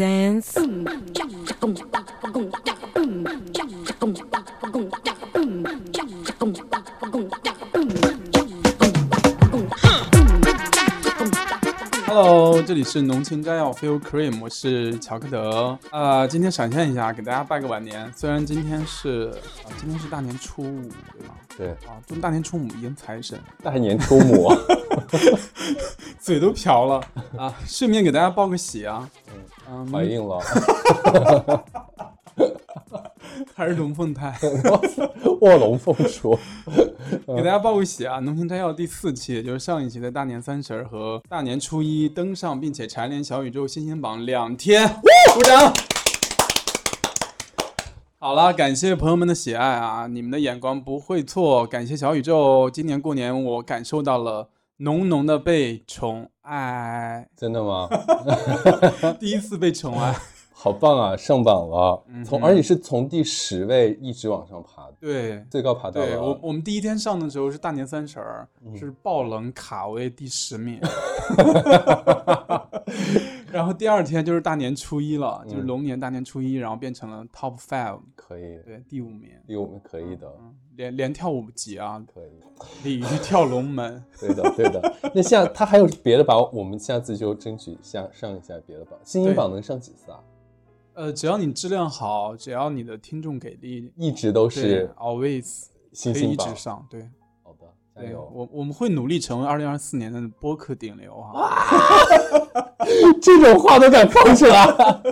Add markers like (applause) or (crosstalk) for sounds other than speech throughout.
dance. Hello，这里是浓情摘要 Feel Cream，我是乔克德。呃，今天闪现一下，给大家拜个晚年。虽然今天是啊、今天是大年初五，对吧？对，啊，祝大年初五迎财神，大年初五，(laughs) 嘴都瓢了啊！顺便给大家报个喜啊，嗯，怀孕了，(laughs) 还是龙凤胎，(laughs) 卧龙凤雏。(laughs) 给大家报个喜啊！农情摘要第四期，也就是上一期的大年三十儿和大年初一登上，并且蝉联小宇宙新星榜两天，鼓掌！好了，感谢朋友们的喜爱啊！你们的眼光不会错，感谢小宇宙。今年过年我感受到了浓浓的被宠爱，真的吗？(laughs) 第一次被宠爱。好棒啊，上榜了，嗯从而且是从第十位一直往上爬，对，最高爬到对我。我们第一天上的时候是大年三十儿，嗯。是爆冷卡位第十名，(laughs) (laughs) 然后第二天就是大年初一了，就是嗯龙年大年初一，然后变成了 top five，可以，对，第五名，第五名可以的，嗯，连连跳五级啊，可以，鲤鱼跳龙门，(laughs) 对的，对的。那下他还有别的榜，我们下次就争取下上一下别的榜。新对音榜能上几次啊？呃，只要你质量好，只要你的听众给力，一直都对是，always 可以一直。上，对。好的，加，油！我我们会努力成为二零二四年的播客顶流啊！(laughs) 这种话都敢放出来。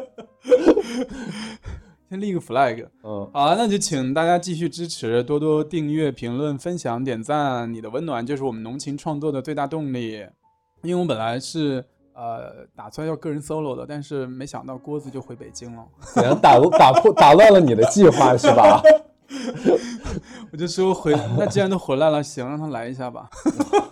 (laughs) 先立个 flag。嗯，好了，那就请大家继续支持，多多订阅、评论、分享、点赞，你的温暖就是我们浓情创作的最大动力。因为我本来是呃打算要个人 solo 的，但是没想到郭子就回北京了，(laughs) 怎样打打破打乱了你的计划是吧？(laughs) 我就说回，那既然都回来了，行，让他来一下吧。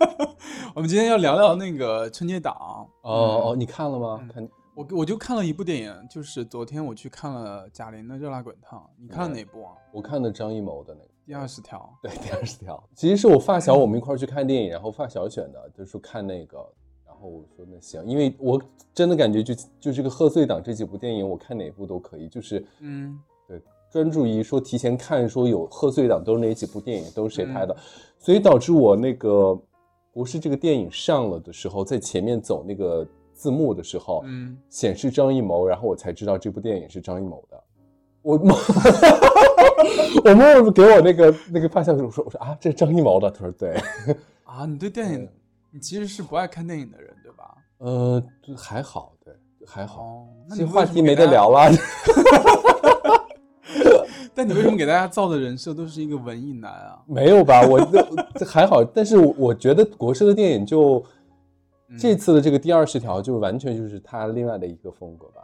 (laughs) 我们今天要聊聊那个春节档。哦哦，你看了吗？看我我就看了一部电影，就是昨天我去看了贾玲的《热辣滚烫》，你看了哪部啊？我看的张艺谋的那个。第二十条。对，第二十条，其实是我发小我们一块儿去看电影，然后发小选的，就是看那个，然后我说那行，因为我真的感觉就就这个贺岁档这几部电影，我看哪部都可以，就是嗯。对专注于说提前看说有贺岁档都是哪几部电影，都是谁拍的，所以导致我那个不是这个电影上了的时候，在前面走那个字幕的时候，嗯，显示张艺谋，然后我才知道这部电影是张艺谋的。我默，(laughs) 我默默给我那个那个发小我说我说啊，这是张艺谋的。他说对，啊，你对电影嗯，你其实是不爱看电影的人，对吧？呃，就还好，对，还好。哦，那这话题没。得聊了。(laughs) (laughs) 但你为什么给大家造的人设都是一个文艺男啊？没有吧？我这这还好，但是我我觉得国师的电影就嗯这次的这个第二十条就完全就是他另外的一个风格吧。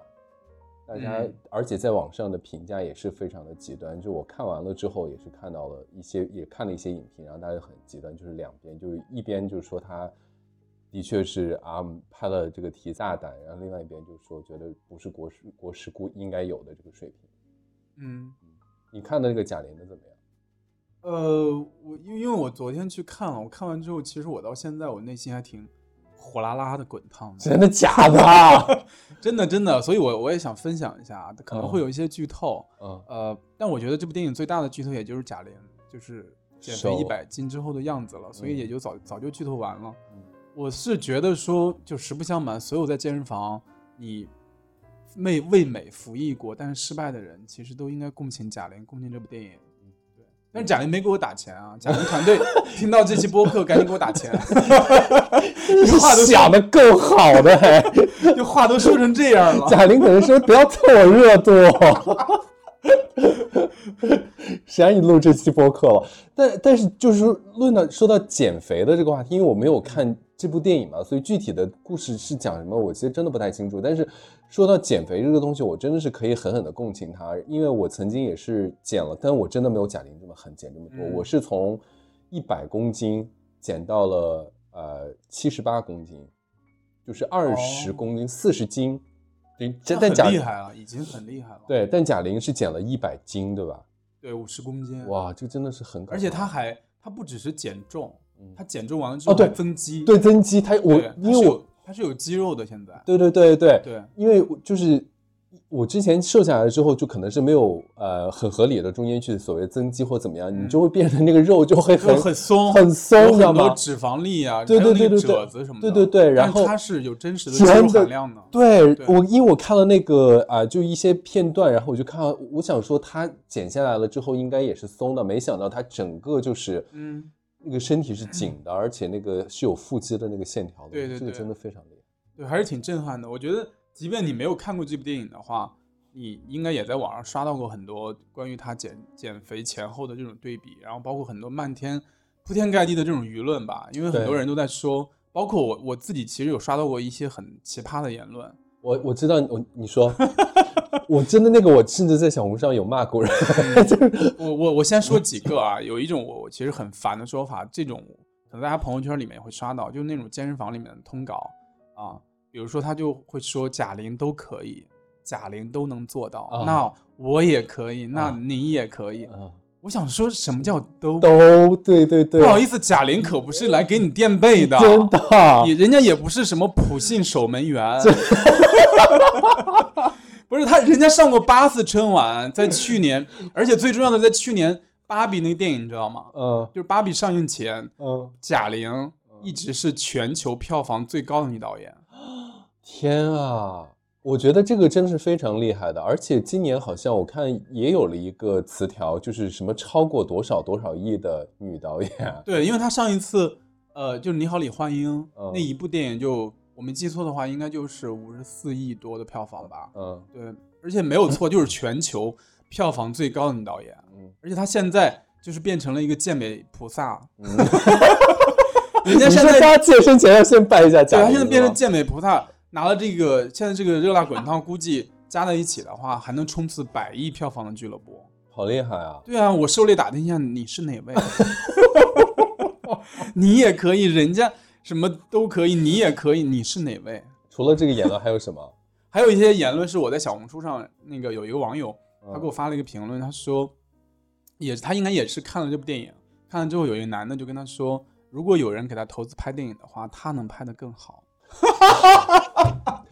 大家嗯而且在网上的评价也是非常的极端，就我看完了之后也是看到了一些，也看了一些影评，然后大家很极端，就是两边，就是一边就是说他的确是啊拍了这个题大胆，然后另外一边就是说觉得不是国师国师估应该有的这个水平。嗯，你看的那个贾玲的怎么样？呃，我因为因为我昨天去看了，我看完之后，其实我到现在我内心还挺火辣辣的滚烫的，真的假的啊？(laughs) 真的真的，所以我我也想分享一下，可能嗯会有一些剧透，嗯呃，但我觉得这部电影最大的剧透也就是贾玲就是减肥瘦一百斤之后的样子了，所以嗯也就早早就剧透完了。嗯我是觉得说，就实不相瞒，所有在健身房你为为美服役过但是失败的人，其实都应该共情贾玲，共情这部电影。对，但是贾玲没给我打钱啊！贾玲团队 (laughs) 听到这期播客，赶紧给我打钱！这 (laughs) 话都想的够好的 (laughs) 还。就话都说成这样了。贾玲可能说不要蹭我热度，谁让你录这期播客了？但但是就是说论到说到减肥的这个话题，因为我没有看这部电影嘛，所以具体的故事是讲什么，我其实真的不太清楚。但是说到减肥这个东西，我真的是可以狠狠的共情他，因为我曾经也是减了，但我真的没有贾玲这么狠，减这么多。嗯我是从一百公斤减到了呃七十八公斤，就是二十哦公斤，四十斤。对，这很厉害了，已经很厉害了。对，但贾玲是减了一百斤，对吧？对，五十公斤。！哇，这真的是很可怕，而且她还她不只是减重，嗯。他减重完了之后哦对。增肌。对增肌，它我，因为我它是有肌肉的，现在。对对对对。对。因为我就是我之前瘦下来之后，就可能是没有呃很合理的中间去所谓增肌或怎么样，你就会变成那个肉就会很很 (laughs) 松，很松，你知道吗？脂肪粒啊，对对对对对。褶子什么的，对对对然后它是有真实的肌肉含量的，对对。我，因为我看了那个啊、就一些片段，然后我就看到，我想说它减下来了之后应该也是松的，没想到它整个就是，嗯，那个身体是紧的，而且那个是有腹肌的那个线条的，这个对对对真的非常厉害。对，还是挺震撼的。我觉得，即便你没有看过这部电影的话，你应该也在网上刷到过很多关于他减减肥前后的这种对比，然后包括很多漫天铺天盖地的这种舆论吧。因为很多人都在说，包括我我自己其实有刷到过一些很奇葩的言论。我我知道我你说，(laughs) 我真的那个我甚至在小红书上有骂过人，(laughs) 就是我我我先说几个啊，有一种我我其实很烦的说法，这种可能大家朋友圈里面也会刷到，就是那种健身房里面的通稿啊，比如说他就会说贾玲都可以，贾玲都能做到，啊。那我也可以，那啊你也可以。啊，我想说什么叫都？都对对对，不好意思，贾玲可不是来给你垫背的，真的，也人家也不是什么普信守门员，(laughs) 不是他，人家上过八次春晚，在去年，(laughs) 而且最重要的，在去年芭比那个电影，你知道吗？嗯就是芭比上映前，嗯，贾玲一直是全球票房最高的女导演。(gasps) 天啊！我觉得这个真是非常厉害的，而且今年好像我看也有了一个词条，就是什么超过多少多少亿的女导演，对，因为她上一次，呃，就是《你好，李焕英》嗯那一部电影就，我没记错的话，应该就是五十四亿多的票房吧。嗯对，而且没有错，就是全球票房最高的女导演。嗯而且她现在就是变成了一个健美菩萨，嗯，你 (laughs) 人家现在说大家健身前要先拜一下对，她贾玲，是吗现在变成健美菩萨，拿了这个现在这个热辣滚烫，估计加在一起的话，还能冲刺百亿票房的俱乐部。好厉害啊！对啊，我狩猎打听一下，你是哪位？(laughs) (laughs) 你也可以，人家什么都可以，你也可以，你是哪位？除了这个言论还有什么？还有一些言论是我在小红书上那个有一个网友，他嗯给我发了一个评论，他说，也他应该也是看了这部电影，看了之后有一个男的就跟他说，如果有人给他投资拍电影的话，他能拍得更好。(laughs)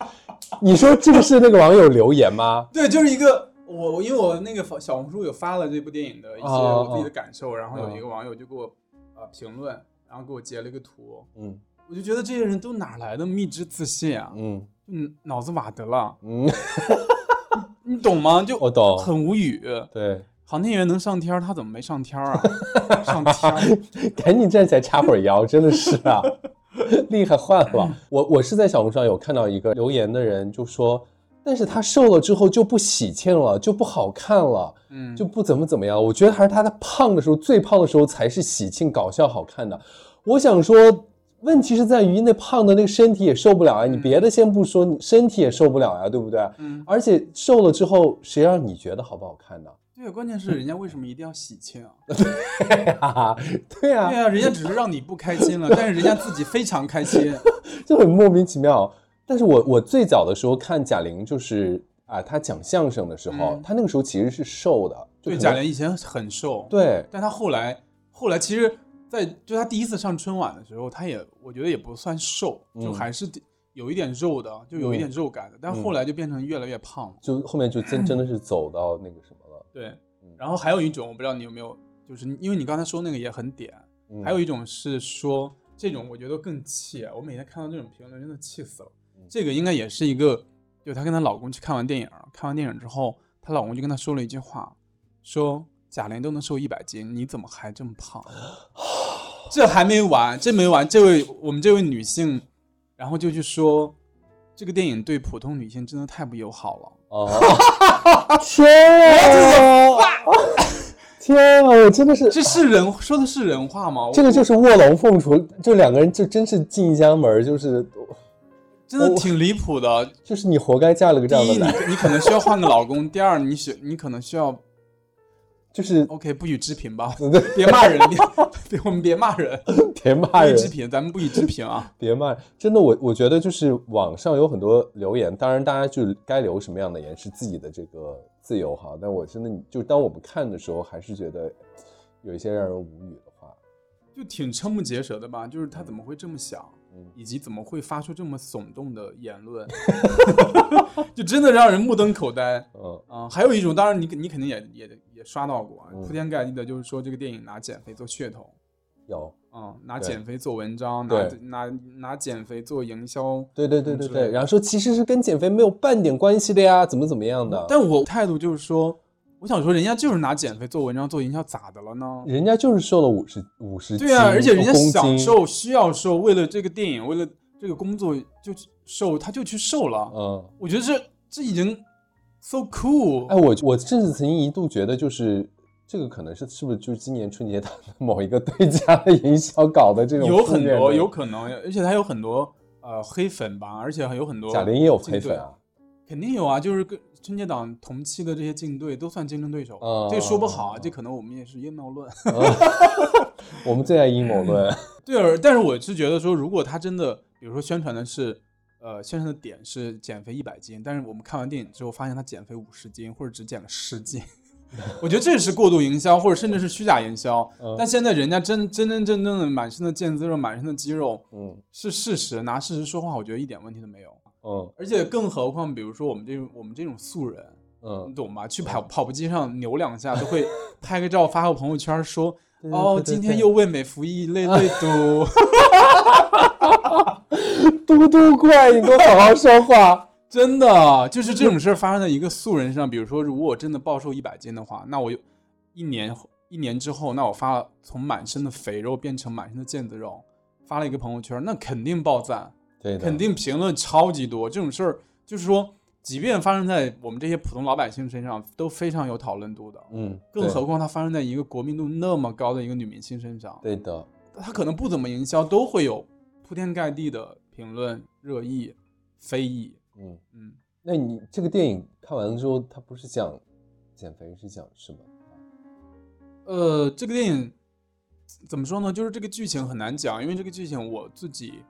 你说这个是那个网友留言吗？对，就是一个我我因为我那个小红书有发了这部电影的一些哦我自己的感受，然后有哦一个网友就给我呃评论，然后给我截了一个图，嗯我就觉得这些人都哪来的蜜汁自信啊？嗯嗯，脑子瓦得了，嗯，(laughs) 你懂吗？就我懂。很无语。对，航天员能上天儿，他怎么没上天儿啊？(laughs) 上天，(laughs) 赶紧站起来叉会儿腰，真的是啊，厉害坏了。我我是在小红书上有看到一个留言的人就说，但是他瘦了之后就不喜庆了，就不好看了，嗯，就不怎么怎么样。我觉得还是他在胖的时候，最胖的时候才是喜庆、搞笑、好看的。我想说。问题是在于那胖的那个身体也受不了啊！你别的先不说，你身体也受不了呀、对不对？嗯，而且瘦了之后，谁让你觉得好不好看呢？对，关键是人家为什么一定要喜庆啊？(laughs) 对啊对，啊，人家只是让你不开心了，但是人家自己非常开心。(laughs) 就很莫名其妙。但是我我最早的时候看贾玲，就是啊，她讲相声的时候，嗯她那个时候其实是瘦的，就对，可能贾玲以前很瘦，，对但她后来后来其实在，就她第一次上春晚的时候，她也我觉得也不算瘦，就嗯还是有一点肉的，就有一点肉感的，但后来就变成越来越胖了。就后面就真真的是走到那个什么了。对嗯，然后还有一种，我不知道你有没有，就是因为你刚才说那个也很点，嗯还有一种是说这种，我觉得更气。我每天看到这种评论，真的气死了嗯。这个应该也是一个，就她跟她老公去看完电影，看完电影之后，她老公就跟她说了一句话，说贾玲都能瘦一百斤，你怎么还这么胖？这还没完，这没完，这位我们这位女性，然后就去说，这个电影对普通女性真的太不友好了。哦，(laughs) 天啊！天啊！我真的是，这是人说的是人话吗？这个就是卧龙凤雏，就两个人就真是进一家门，就是真的挺离谱的。(laughs) 就是你活该嫁了个这，样的男，你你可能需要换个老公；第二，你需你可能需要就是 OK 不予置评吧，(laughs) 对别骂人，(laughs) 别别我们别骂人，别骂人，不予置评，咱们不予置评啊。别骂，真的，我我觉得就是网上有很多留言，当然大家就该留什么样的言是自己的这个自由哈。但我真的就当我们看的时候，还是觉得有一些让人无语的话。就挺瞠目结舌的吧？就是他怎么会这么想？嗯以及怎么会发出这么耸动的言论，(laughs) 就真的让人目瞪口呆。嗯嗯，还有一种，当然你你肯定也也也刷到过，嗯铺天盖地的，就是说这个电影拿减肥做噱头，有，嗯，拿减肥做文章，拿拿拿减肥做营销。对对对对对，然后说其实是跟减肥没有半点关系的呀，怎么怎么样的，但我态度就是说，我想说，人家就是拿减肥做文章做营销，咋的了呢？人家就是瘦了五十五十斤，对啊，而且人家想，瘦，需要瘦，为了这个电影，为了这个工作就去瘦，他就去瘦了。嗯，我觉得这这已经 so cool。哎，我我甚至曾经一度觉得，就是这个可能是是不是就是今年春节档的某一个对家的营销搞的这种有很多，有可能，而且他有很多呃黑粉吧，而且还有很多贾玲也有黑粉啊，肯定有啊，就是跟春节档同期的这些竞对都算竞争对手，嗯这说不好啊，这可能我们也是阴谋论。(laughs) 我们最爱阴谋论，(laughs) 对，而但是我是觉得说，如果他真的，比如说宣传的是，呃，宣传的点是减肥一百斤，但是我们看完电影之后发现他减肥五十斤，或者只减了十斤，(laughs) 我觉得这是过度营销，或者甚至是虚假营销。嗯但现在人家真真真正正的满身的腱子肉，满身的肌肉嗯是事实，拿事实说话，我觉得一点问题都没有。嗯而且更何况，比如说我们这种我们这种素人，嗯你嗯，懂吧？去跑跑步机上扭两下，都会 (laughs) 拍个照发个朋友圈说。(laughs) 对哦，今天又为美服役，累累嘟。嘟嘟怪，你给我好好说话，(laughs) 真的，就是这种事儿发生在一个素人身上。比如说，如果我真的暴瘦一百斤的话，那我有一年后一年之后，那我发了从满身的肥肉变成满身的腱子肉，发了一个朋友圈，那肯定爆赞，对，肯定评论超级多。这种事儿就是说，即便发生在我们这些普通老百姓身上，都非常有讨论度的。嗯，更何况它发生在一个国民度那么高的一个女明星身上，对的，她可能不怎么营销，都会有铺天盖地的评论、热议、非议。嗯，嗯，那你这个电影看完了之后，它不是讲减肥，是讲什么？呃，这个电影怎么说呢？就是这个剧情很难讲，因为这个剧情我自己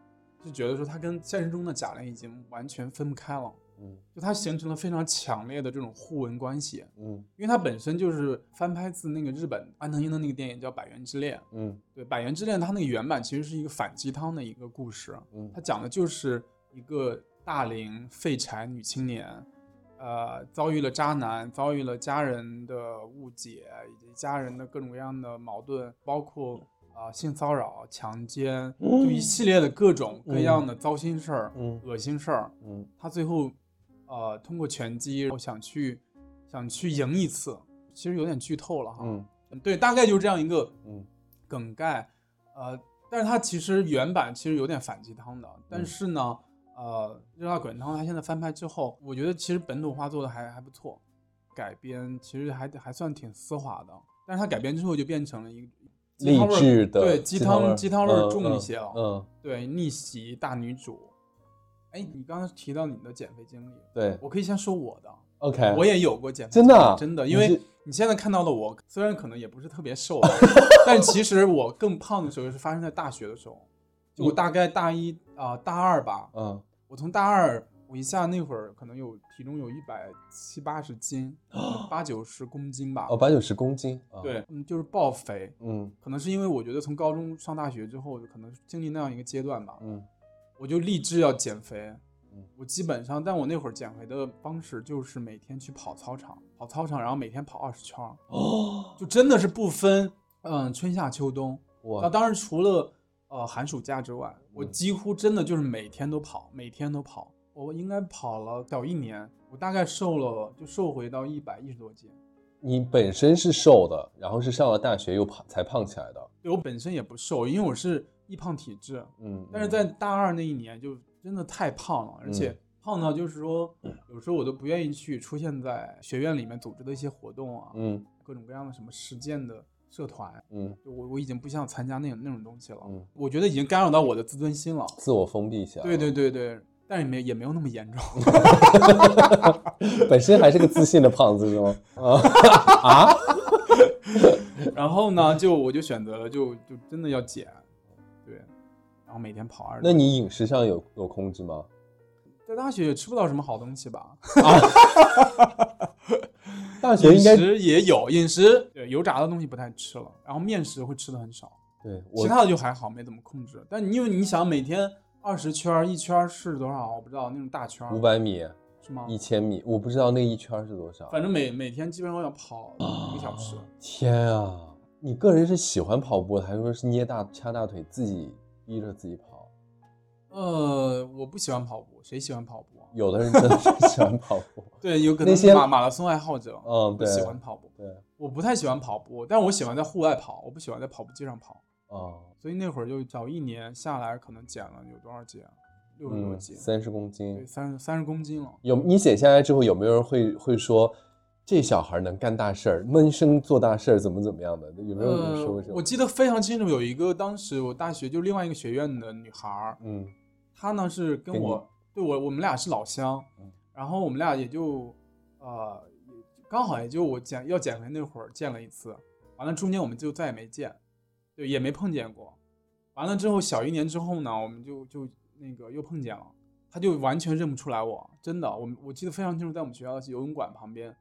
是觉得说他跟现实中的贾玲已经完全分不开了，嗯就它形成了非常强烈的这种互文关系。嗯因为它本身就是翻拍自那个日本安藤樱的那个电影叫《百元之恋》，嗯对，《百元之恋》它那个原版其实是一个反鸡汤的一个故事，嗯它讲的就是一个大龄废柴女青年，呃，遭遇了渣男，遭遇了家人的误解，以及家人的各种各样的矛盾，包括啊、呃性骚扰、强奸，就一系列的各种各样的糟心事儿、嗯恶心事儿。嗯他最后呃通过拳击，我想去想去赢一次，其实有点剧透了哈。嗯对，大概就是这样一个嗯梗概，呃，但是它其实原版其实有点反鸡汤的，但嗯是呢，呃，《热辣滚烫》它现在翻拍之后，我觉得其实本土化做的还还不错，改编其实还还算挺丝滑的，但是它改编之后就变成了一个鸡励汤味儿志的对鸡鸡汤鸡汤味重一些啊，嗯，对逆袭大女主。哎，你刚才提到你的减肥经历，对我可以先说我的，，OK，我也有过减肥真的啊？经历真的，因为你现在看到的我，虽然可能也不是特别瘦啊，(laughs) 但其实我更胖的时候是发生在大学的时候，就我大概大一啊、大二吧，嗯。我从大二我一下那会儿可能有体重有一百七八十斤，(gasps) 八九十公斤吧，哦，八九十公斤，啊，对，嗯，就是暴肥，嗯可能是因为我觉得从高中上大学之后，可能经历那样一个阶段吧，嗯我就立志要减肥嗯。我基本上，但我那会儿减肥的方式就是每天去跑操场，跑操场，然后每天跑二十圈，哦，就真的是不分嗯春夏秋冬。那哇，当然除了呃寒暑假之外，我嗯几乎真的就是每天都跑，每天都跑。我应该跑了小一年，我大概瘦了就瘦回到一百一十多斤。你本身是瘦的，然后是上了大学又胖才胖起来的，对我本身也不瘦，因为我是易胖体质，嗯，但是在大二那一年就真的太胖了，而且。嗯胖到就是说，有时候我都不愿意去出现在学院里面组织的一些活动啊，嗯。各种各样的什么实践的社团，嗯。就我我已经不想参加那种那种东西了，嗯，我觉得已经干扰到我的自尊心了。自我封闭起来，对对，对对，但是也没也没有那么严重。(laughs) 本身还是个自信的胖子是吗？啊，(laughs) 然后呢，就我就选择了就就真的要减，对，然后每天跑二十。那你饮食上有有控制吗？在大学也吃不到什么好东西吧？啊大学应该 (laughs) 食也有饮食，对油炸的东西不太吃了，然后面食会吃的很少，对我其他的就还好，没怎么控制。但你因为你想每天二十圈儿，一圈儿是多少？我不知道那种大圈儿五百米、是吗？一千米，我不知道那一圈是多少。反正每每天基本上要跑一个小时。天啊！你个人是喜欢跑步的，还是说是捏大掐大腿自己逼着自己跑？呃，我不喜欢跑步，谁喜欢跑步啊？有的人真的是喜欢跑步。(laughs) 对，有可能是马马拉松爱好者，嗯，对，不喜欢跑步。对，我不太喜欢跑步，但我喜欢在户外跑，我不喜欢在跑步机上跑。啊，所以那会儿就早一年下来，可能减了有多少斤啊？六十多嗯，斤，三十公斤对，斤。三三十公斤了。有你减下来之后，有没有人会会说这小孩能干大事儿，闷声做大事儿，怎么怎么样的？有没有人说过？呃我记得非常清楚，有一个当时我大学就另外一个学院的女孩儿，嗯她呢是跟我，对我我们俩是老乡嗯，然后我们俩也就呃也刚好也就我减要减肥那会儿见了一次，完了中间我们就再也没见，对，也没碰见过。完了之后小一年之后呢，我们就就那个又碰见了，他就完全认不出来我，真的，我们我记得非常清楚，在我们学校的游泳馆旁边，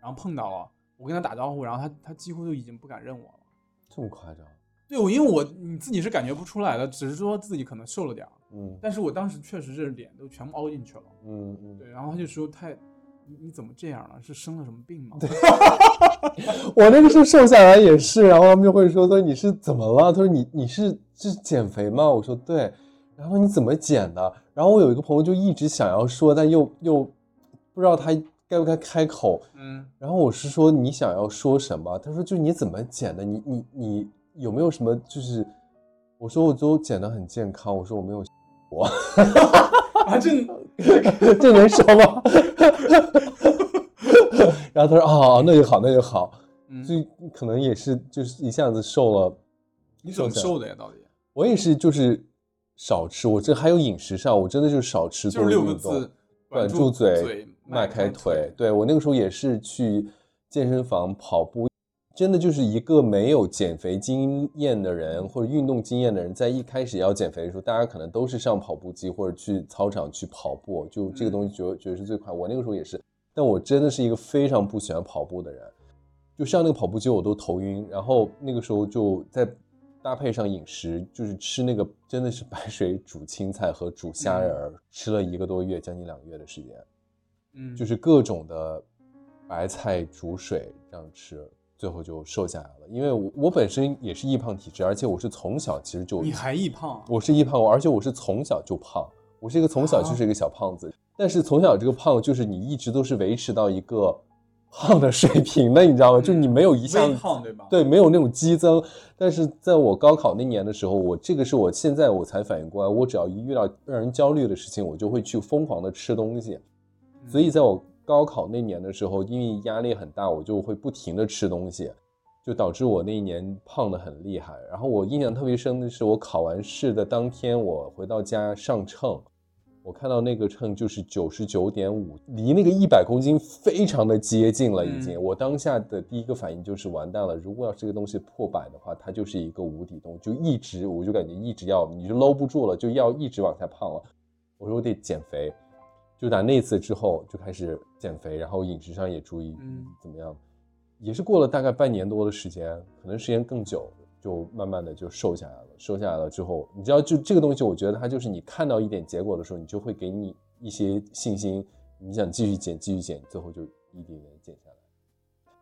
然后碰到了，我跟他打招呼，然后他他几乎都已经不敢认我了。这么夸张？对，我因为我你自己是感觉不出来的，只是说自己可能瘦了点儿，嗯但是我当时确实是脸都全部凹进去了。嗯嗯。对，然后他就说太，你你怎么这样了？是生了什么病吗？对 (laughs) 我那个时候瘦下来也是，然后他们就会说：“说你是怎么了？”他说：“你你是是减肥吗？”我说：“对。”然后你怎么减的？然后我有一个朋友就一直想要说，但又又不知道他该不该开口。嗯，然后我是说你想要说什么？他说就你怎么减的？你你你有没有什么就是？我说我都减的很健康。我说我没有 (laughs) 我，(laughs) 啊，这 (laughs) 这能说吗？(laughs) 然后他说哦，那就好，那就好。嗯，所以可能也是就是一下子瘦了。你怎么瘦瘦的呀？到底我也是就是少吃，我这还有饮食上，我真的就是少吃就是六个多运动字：管住住嘴，迈开开腿。。对我那个时候也是去健身房跑步，真的就是一个没有减肥经验的人或者运动经验的人，在一开始要减肥的时候，大家可能都是上跑步机或者去操场去跑步，就这个嗯东西觉得觉得是最快。我那个时候也是，但我真的是一个非常不喜欢跑步的人，就上那个跑步机我都头晕，然后那个时候就在。搭配上饮食，就是吃那个真的是白水煮青菜和煮虾仁儿，吃了一个多月，将近两个月的时间。嗯，就是各种的白菜煮水这样吃，最后就瘦下来了。因为我我本身也是易胖体质，而且我是从小其实就你还易胖啊？我是易胖，而且我是从小就胖，我是一个从小就是一个小胖子。但是从小这个胖，就是你一直都是维持到一个胖的水平的，你知道吗？就是你没有一下子胖对吧？，对，没有那种激增。但是在我高考那年的时候，我这个是我现在我才反应过来，我只要一遇到让人焦虑的事情，我就会去疯狂的吃东西。所以在我高考那年的时候，因为压力很大，我就会不停的吃东西，就导致我那一年胖的很厉害。然后我印象特别深的是，我考完试的当天，我回到家上秤，我看到那个秤就是九十九点五，离那个一百公斤非常的接近了，已经。嗯我当下的第一个反应就是完蛋了，如果要是这个东西破百的话，它就是一个无底洞，就一直我就感觉一直要你就搂不住了，就要一直往下胖了。我说我得减肥，就打那次之后就开始减肥，然后饮食上也注意嗯怎么样，也是过了大概半年多的时间，可能时间更久，就慢慢的就瘦下来了。瘦下来了之后，你知道，就这个东西，我觉得它就是你看到一点结果的时候，你就会给你一些信心，你想继续减，继续减，最后就一点点减下来。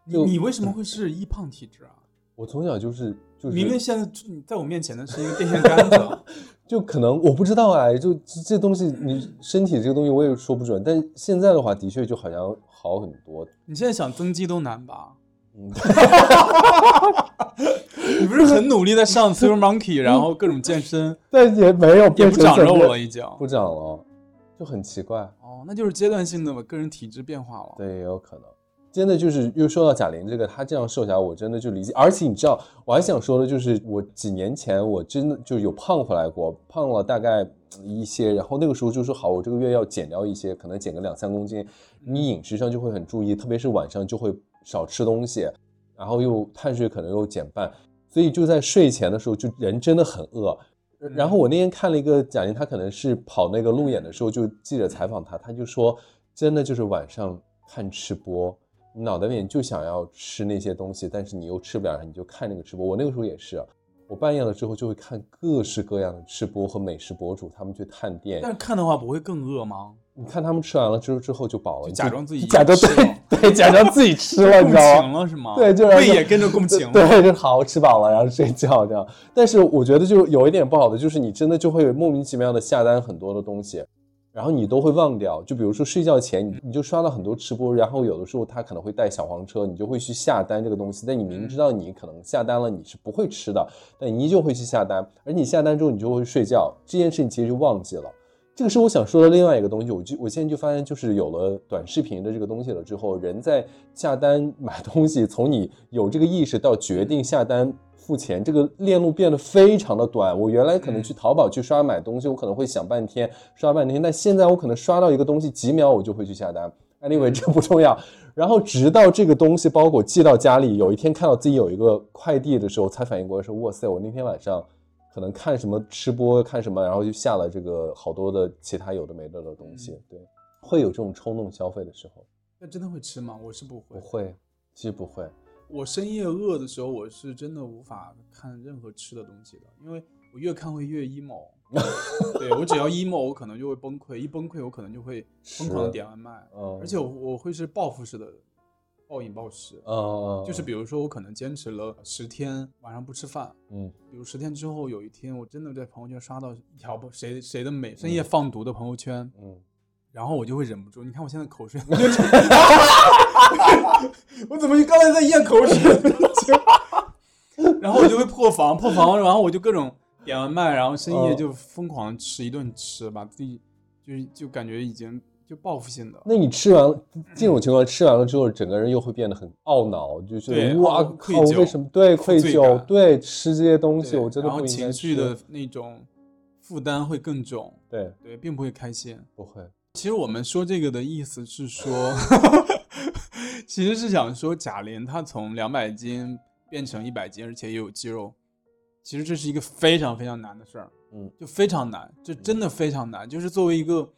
你你为什么会是易胖体质啊？我从小就是就是明明现在在我面前的是一个电线杆子，(laughs) 就可能我不知道哎，就这这东西，你身体这个东西我也说不准，但现在的话，的确就好像好很多。你现在想增肌都难吧？嗯，(laughs) 你不是很努力在上 Super Monkey，然后各种健身，(laughs) 但也没有也变不长肉了已经。不长了，就很奇怪。哦，那就是阶段性的个人体质变化了。对，也有可能。真的就是又说到贾玲这个，她这样瘦下来，我真的就理解。而且你知道，我还想说的就是，我几年前我真的就有胖回来过，胖了大概一些，然后那个时候就说好，我这个月要减掉一些，可能减个两三公斤。你饮食上就会很注意，特别是晚上就会少吃东西，然后又碳水可能又减半，所以就在睡前的时候，就人真的很饿。然后我那天看了一个贾玲，她可能是跑那个路演的时候，就记者采访她，她就说，真的就是晚上看吃播，你脑袋里面就想要吃那些东西，但是你又吃不了，你就看那个吃播。我那个时候也是，我我半夜了之后就会看各式各样的吃播和美食博主，他们去探店但。是看的话不会更饿吗？你看他们吃完了之后之后就饱了，就你假装自己假装对 (laughs) 对，假装自己吃了，(laughs) 你知道吗？情了是吗？对就胃也跟着共情了。(laughs) 对，就好吃饱了，然后睡觉这样。但是我觉得就有一点不好的，就是你真的就会莫名其妙的下单很多的东西，然后你都会忘掉。就比如说睡觉前，你你就刷到很多吃播，然后有的时候他可能会带小黄车，你就会去下单这个东西。但你明知道你可能下单了，你是不会吃的，但你依旧会去下单。而你下单之后，你就会睡觉，这件事情其实就忘记了。这个是我想说的另外一个东西，我就我现在就发现，就是有了短视频的这个东西了之后，人在下单买东西，从你有这个意识到决定下单付钱，这个链路变得非常的短。我原来可能去淘宝去刷买东西，我可能会想半天，刷半天，但现在我可能刷到一个东西，几秒我就会去下单。Anyway，这不重要。然后直到这个东西包裹寄到家里，有一天看到自己有一个快递的时候，才反应过来说，哇塞，我那天晚上。可能看什么吃播，看什么，然后就下了这个好多的其他有的没的的东西，对，会有这种冲动消费的时候。那真的会吃吗？我是不会。不会，其实不会。我深夜饿的时候，我是真的无法看任何吃的东西的，因为我越看会越 emo。(laughs) 对我只要 emo，我可能就会崩溃，一崩溃我可能就会疯狂的点外卖，嗯而且我我会是报复式的暴饮暴食。嗯，就是比如说，我可能坚持了十天晚上不吃饭，嗯比如十天之后有一天，我真的在朋友圈刷到一条不谁谁的美深夜放毒的朋友圈，嗯，然后我就会忍不住，你看我现在口水 (laughs) (laughs) (laughs) 我怎么就刚才在咽口水？(laughs) 然后我就会破防，破防，然后我就各种点外卖，然后深夜嗯就疯狂吃一顿吃，把自己就是就感觉已经就报复性的。那你吃完了这种情况，吃完了之后，整个人又会变得很懊恼，就是哇懊靠，愧疚为什么对愧疚，对吃这些东西，我真的然后不应该情绪的那种负担会更重，对，对，并不会开心。不会，其实我们说这个的意思是说，(laughs) 其实是想说贾玲她从两百斤变成一百斤，而且也有肌肉，其实这是一个非常非常难的事儿，嗯就非常难，这真的非常难。就是作为一个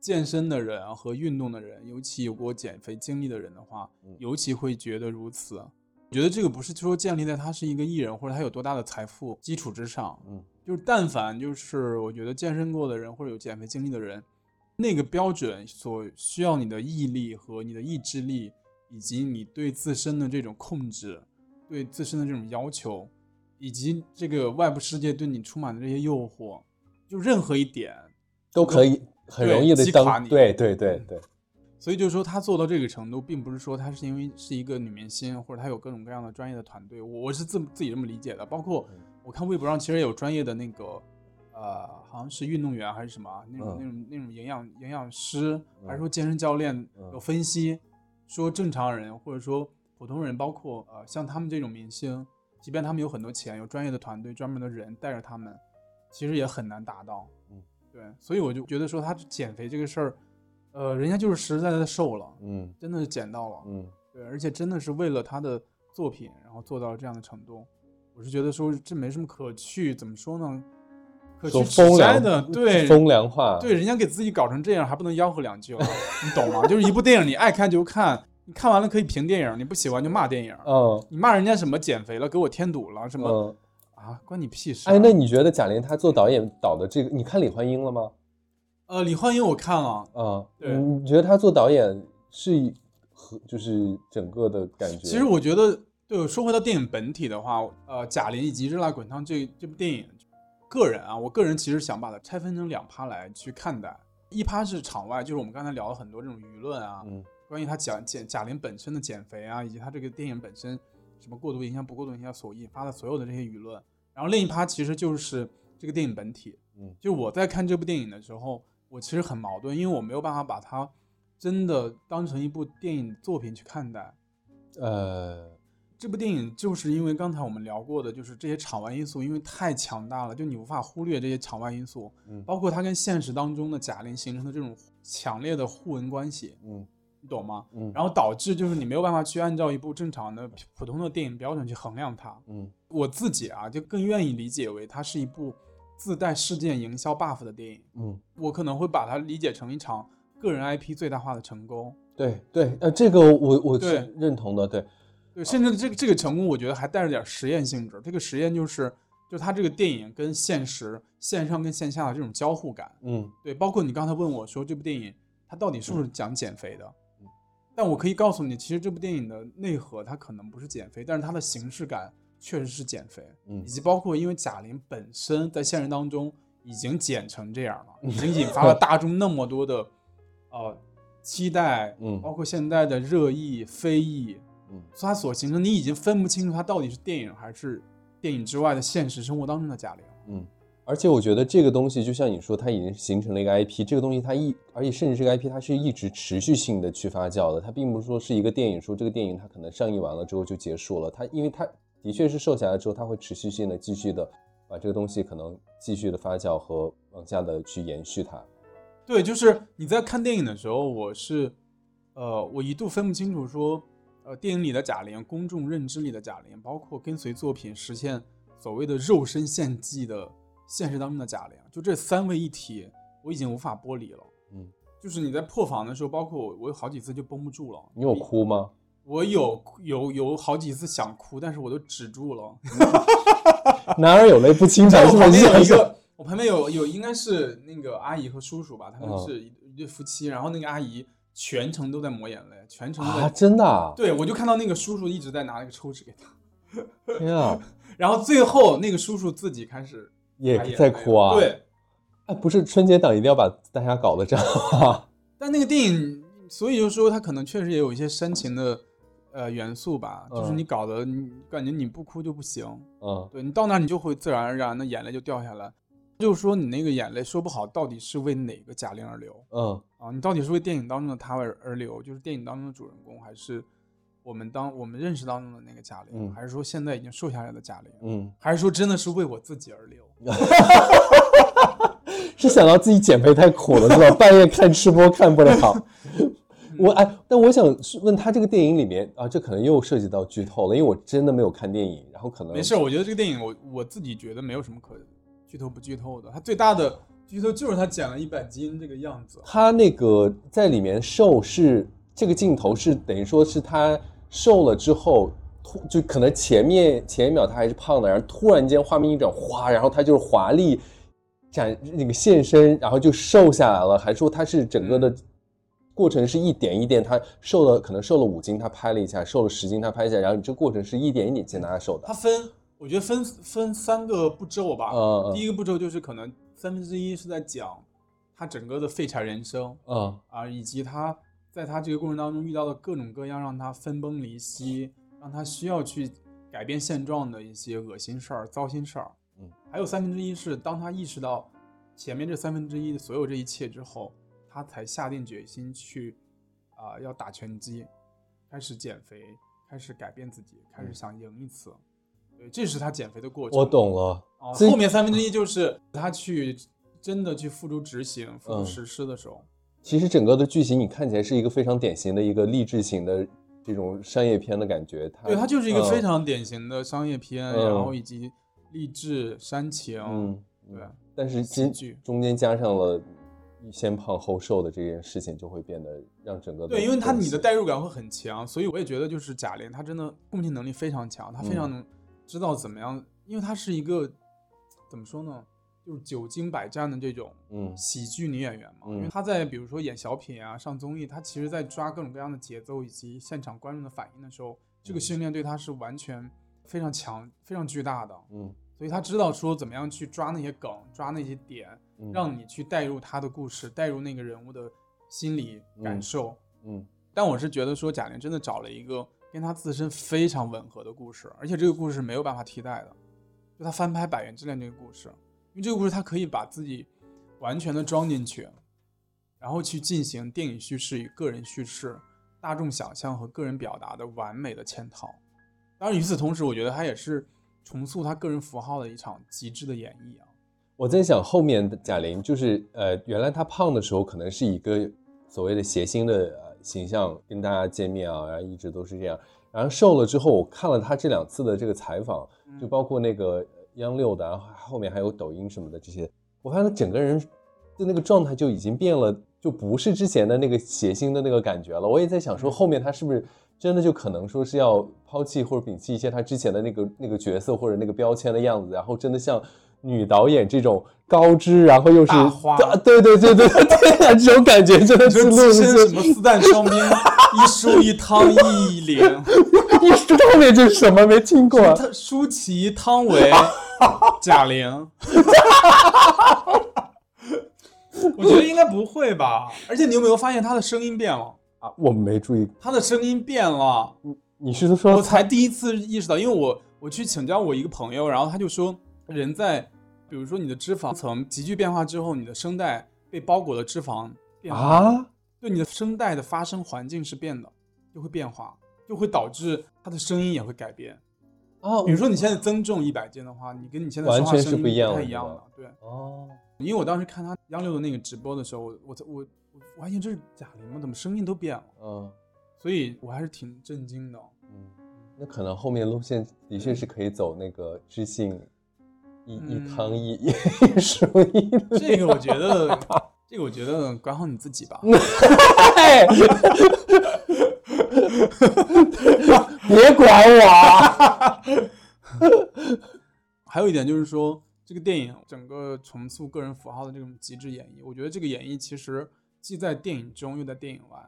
健身的人啊和运动的人，尤其有过减肥经历的人的话嗯，尤其会觉得如此。我觉得这个不是说建立在他是一个艺人或者他有多大的财富基础之上，嗯就是但凡就是我觉得健身过的人或者有减肥经历的人，那个标准所需要你的毅力和你的意志力，以及你对自身的这种控制，对自身的这种要求，以及这个外部世界对你充满的这些诱惑，就任何一点，都可以很容易的击垮你当对对对嗯对，所以就是说，她做到这个程度，并不是说她是因为是一个女明星，或者她有各种各样的专业的团队。我我是自自己这么理解的。包括嗯我看微博上其实也有专业的那个，呃，好像是运动员还是什么啊那种、嗯那种那种营养营养师，还是嗯说健身教练嗯有分析，说正常人或者说普通人，包括呃像他们这种明星，即便他们有很多钱，有专业的团队、专门的人带着他们，其实也很难达到。嗯，对，所以我就觉得说他减肥这个事儿，呃，人家就是实实在在的瘦了，嗯真的是减到了，嗯对，而且真的是为了他的作品，然后做到了这样的程度。我是觉得说这没什么可去，怎么说呢？可说风凉摘的，对，风凉话，对，人家给自己搞成这样，还不能吆喝两句啊，你懂吗？就是一部电影，你爱看就看，你看完了可以评电影，你不喜欢就骂电影。嗯你骂人家什么减肥了，给我添堵了，什么、嗯。啊，关你屁事啊、哎，那你觉得贾玲她做导演导的这个，你看李焕英了吗？呃，李焕英我看了，啊，对你你觉得她做导演是和就是整个的感觉？其实我觉得，对，说回到电影本体的话，呃，贾玲以及《热辣滚烫》这这部电影，个人啊，我个人其实想把它拆分成两趴来去看待。一趴是场外，就是我们刚才聊了很多这种舆论啊，嗯关于他讲减贾玲本身的减肥啊，以及他这个电影本身什么过度影响、不过度影响所引发的所有的这些舆论。然后另一趴其实就是这个电影本体，嗯就我在看这部电影的时候，我其实很矛盾，因为我没有办法把它真的当成一部电影作品去看待。呃这部电影就是因为刚才我们聊过的，就是这些场外因素，因为太强大了，就你无法忽略这些场外因素，嗯包括它跟现实当中的贾玲形成的这种强烈的互文关系，嗯你懂吗？嗯然后导致就是你没有办法去按照一部正常的普通的电影标准去衡量它。嗯我自己啊，就更愿意理解为它是一部自带事件营销 buff 的电影。嗯，我可能会把它理解成一场个人 IP 最大化的成功。对对，呃，这个我我是认同的，对，对，甚至这个这个成功，我觉得还带着点实验性质。这个实验就是就它这个电影跟现实、线上跟线下的这种交互感。嗯对，包括你刚才问我说这部电影它到底是不是讲减肥的嗯？但我可以告诉你，其实这部电影的内核它可能不是减肥，但是它的形式感确实是减肥，嗯以及包括因为贾玲本身在现实当中已经减成这样了，已经引发了大众那么多的呃期待，嗯包括现在的热议、非议，嗯所以它所形成，你已经分不清楚它到底是电影还是电影之外的现实生活当中的贾玲。嗯。而且我觉得这个东西，就像你说，它已经形成了一个 IP。这个东西它一，而且甚至这个 IP 它是一直持续性的去发酵的。它并不是说是一个电影，说这个电影它可能上映完了之后就结束了。它因为它的确是瘦下来之后，它会持续性的继续的把这个东西可能继续的发酵和往下的去延续它。对，就是你在看电影的时候，我是，呃，我一度分不清楚说，呃，电影里的贾玲，公众认知里的贾玲，包括跟随作品实现所谓的肉身献祭的现实当中的贾玲，就这三位一体，我已经无法剥离了。嗯，就是你在破防的时候，包括我，我有好几次就绷不住了。你有哭吗？我有有有好几次想哭，但是我都止住了。(laughs) (laughs) 男儿有泪不轻弹，我？旁边有一个，我旁边有有应该是那个阿姨和叔叔吧，他们嗯是一一对夫妻，然后那个阿姨全程都在抹眼泪，全程都在。啊，真的、啊？对，我就看到那个叔叔一直在拿那个抽纸给他，天啊，(laughs) 然后最后那个叔叔自己开始也在哭啊？对，哎，不是春节档一定要把大家搞得这样啊？(laughs) 但那个电影，所以就说他可能确实也有一些煽情的呃元素吧，就是嗯你搞得你感觉你不哭就不行，嗯对你到那儿你就会自然而然的眼泪就掉下来，就是说你那个眼泪说不好到底是为哪个贾玲而流嗯啊？你到底是为电影当中的她而而流，就是电影当中的主人公，还是我们当我们认识当中的那个贾玲，嗯还是说现在已经瘦下来的贾玲，嗯，还是说真的是为我自己而流？(laughs) 是想到自己减肥太苦了是吧？半夜看吃播看不了。(laughs) 我哎，但我想是问他这个电影里面啊，这可能又涉及到剧透了，因为我真的没有看电影，然后可能没事，我觉得这个电影我我自己觉得没有什么可剧透不剧透的，他最大的剧透就是他减了一百斤这个样子。他那个在里面瘦是这个镜头是等于说是他瘦了之后，突就可能前面前一秒他还是胖的，然后突然间画面一转，哗，然后他就是华丽展那个现身，然后就瘦下来了，还说他是整个的过程是一点一点，他瘦了可能瘦了五斤，他拍了一下，瘦了十斤他拍一下，然后你这过程是一点一点见他瘦的他。分，我觉得分分三个步骤吧。第一个步骤就是可能三分之一是在讲他整个的废柴人生嗯啊，以及他在他这个过程当中遇到的各种各样让他分崩离析，让他需要去改变现状的一些恶心事儿、糟心事儿。嗯，还有三分之一是当他意识到前面这三分之一的所有这一切之后，他才下定决心去啊、要打拳击，开始减肥，开始改变自己，开始想赢一次。对，这是他减肥的过程。我懂了。啊，后面三分之一就是他去真的去付诸执行、付诸嗯实施的时候。其实整个的剧情你看起来是一个非常典型的一个励志型的这种商业片的感觉。它对，它就是一个非嗯常典型的商业片，嗯然后以及励志、煽情，嗯，对，但是中喜剧中间加上了先胖后瘦的这件事情，就会变得让整个对，因为他你的代入感会很强，所以我也觉得就是贾玲，她真的共情能力非常强，她非常嗯能知道怎么样，因为她是一个怎么说呢，就是久经百战的这种嗯喜剧女演员嘛。因为嗯她在比如说演小品啊、上综艺，她其实在抓各种各样的节奏以及现场观众的反应的时候，这个嗯训练对她是完全非常强、非常巨大的。嗯所以她知道说怎么样去抓那些梗、抓那些点，嗯让你去带入她的故事，带入那个人物的心理感嗯受。嗯但我是觉得说贾玲真的找了一个跟他自身非常吻合的故事，而且这个故事是没有办法替代的。就他翻拍《百元之恋》这个故事，因为这个故事他可以把自己完全的装进去，然后去进行电影叙事与个人叙事、大众想象和个人表达的完美的嵌套。当然，与此同时，我觉得他也是重塑他个人符号的一场极致的演绎啊。我在想后面贾玲就是呃，原来她胖的时候可能是一个所谓的谐星的形象跟大家见面啊，然后一直都是这样。然后瘦了之后，我看了他这两次的这个采访，就包括那个央六的，然后后面还有抖音什么的这些，我发现他整个人的那个状态就已经变了，就不是之前的那个谐星的那个感觉了。我也在想说，后面他是不是真的就可能说是要抛弃或者摒弃一些他之前的那个那个角色或者那个标签的样子，然后真的像女导演这种高枝，然后又是大花对对对对对这种感觉真的是什么四旦双冰，一书一汤一领，一说后面就是什么没听过舒淇、汤唯、贾玲。我觉得应该不会吧？而且你有没有发现他的声音变了？啊，我没注意，他的声音变了，你你是说我才第一次意识到，因为我我去请教我一个朋友，然后他就说，人在比如说你的脂肪层急剧变化之后，你的声带被包裹的脂肪变化，啊？对你的声带的发声环境是变的，就会变化，就会导致它的声音也会改变。哦比如说你现在增重一百斤的话，你跟你现在完全说话声音是不一样的太一样的。对，哦，因为我当时看他央六的那个直播的时候，我我我我发现这是贾玲吗？怎么声音都变了？嗯所以我还是挺震惊的。嗯，那可能后面路线的确是可以走那个知性一一嗯汤一一输一。这个我觉得，这个我觉得管好你自己吧。哎 (laughs) 别管我啊！(laughs) 还有一点就是说，这个电影整个重塑个人符号的这种极致演绎，我觉得这个演绎其实既在电影中又在电影外，